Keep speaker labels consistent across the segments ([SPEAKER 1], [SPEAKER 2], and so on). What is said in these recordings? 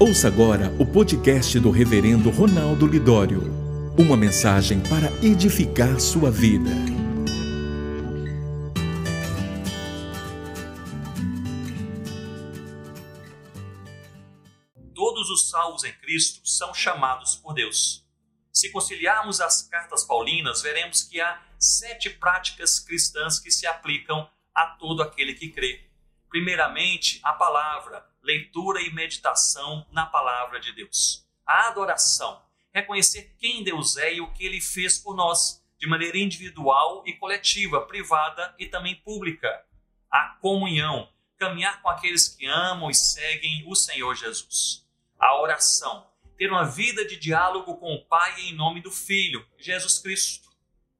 [SPEAKER 1] Ouça agora o podcast do Reverendo Ronaldo Lidório. Uma mensagem para edificar sua vida.
[SPEAKER 2] Todos os salvos em Cristo são chamados por Deus. Se conciliarmos as cartas paulinas, veremos que há sete práticas cristãs que se aplicam a todo aquele que crê. Primeiramente, a palavra, leitura e meditação na palavra de Deus. A adoração, reconhecer quem Deus é e o que ele fez por nós, de maneira individual e coletiva, privada e também pública. A comunhão, caminhar com aqueles que amam e seguem o Senhor Jesus. A oração, ter uma vida de diálogo com o Pai em nome do Filho, Jesus Cristo.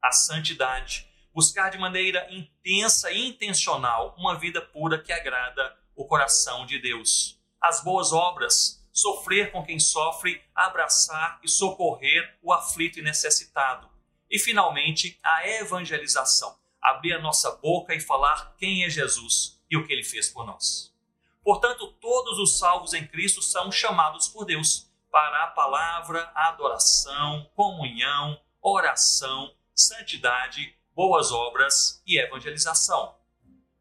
[SPEAKER 2] A santidade, buscar de maneira intensa e intencional uma vida pura que agrada o coração de Deus. As boas obras, sofrer com quem sofre, abraçar e socorrer o aflito e necessitado. E finalmente, a evangelização, abrir a nossa boca e falar quem é Jesus e o que ele fez por nós. Portanto, todos os salvos em Cristo são chamados por Deus para a palavra, adoração, comunhão, oração, santidade boas obras e evangelização.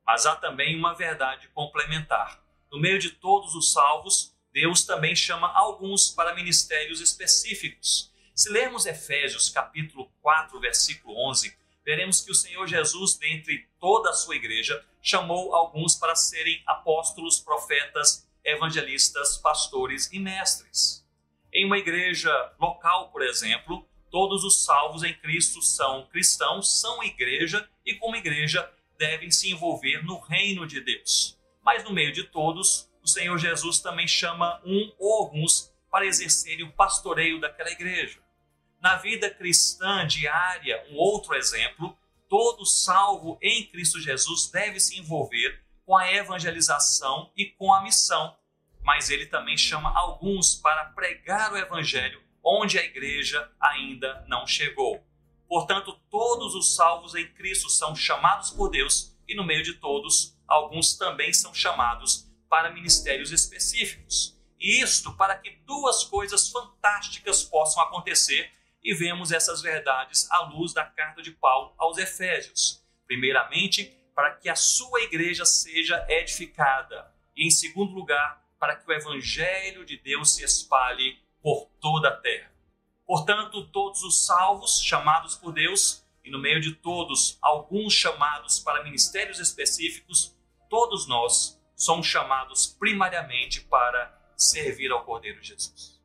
[SPEAKER 2] Mas há também uma verdade complementar. No meio de todos os salvos, Deus também chama alguns para ministérios específicos. Se lermos Efésios capítulo 4, versículo 11, veremos que o Senhor Jesus, dentre toda a sua igreja, chamou alguns para serem apóstolos, profetas, evangelistas, pastores e mestres. Em uma igreja local, por exemplo, Todos os salvos em Cristo são cristãos, são igreja e, como igreja, devem se envolver no reino de Deus. Mas no meio de todos, o Senhor Jesus também chama um ou alguns para exercerem o pastoreio daquela igreja. Na vida cristã diária, um outro exemplo, todo salvo em Cristo Jesus deve se envolver com a evangelização e com a missão. Mas ele também chama alguns para pregar o evangelho onde a igreja ainda não chegou. Portanto, todos os salvos em Cristo são chamados por Deus e, no meio de todos, alguns também são chamados para ministérios específicos. E isto para que duas coisas fantásticas possam acontecer e vemos essas verdades à luz da carta de Paulo aos Efésios. Primeiramente, para que a sua igreja seja edificada, e em segundo lugar, para que o evangelho de Deus se espalhe por toda a terra. Portanto, todos os salvos chamados por Deus, e no meio de todos, alguns chamados para ministérios específicos, todos nós somos chamados primariamente para servir ao Cordeiro Jesus.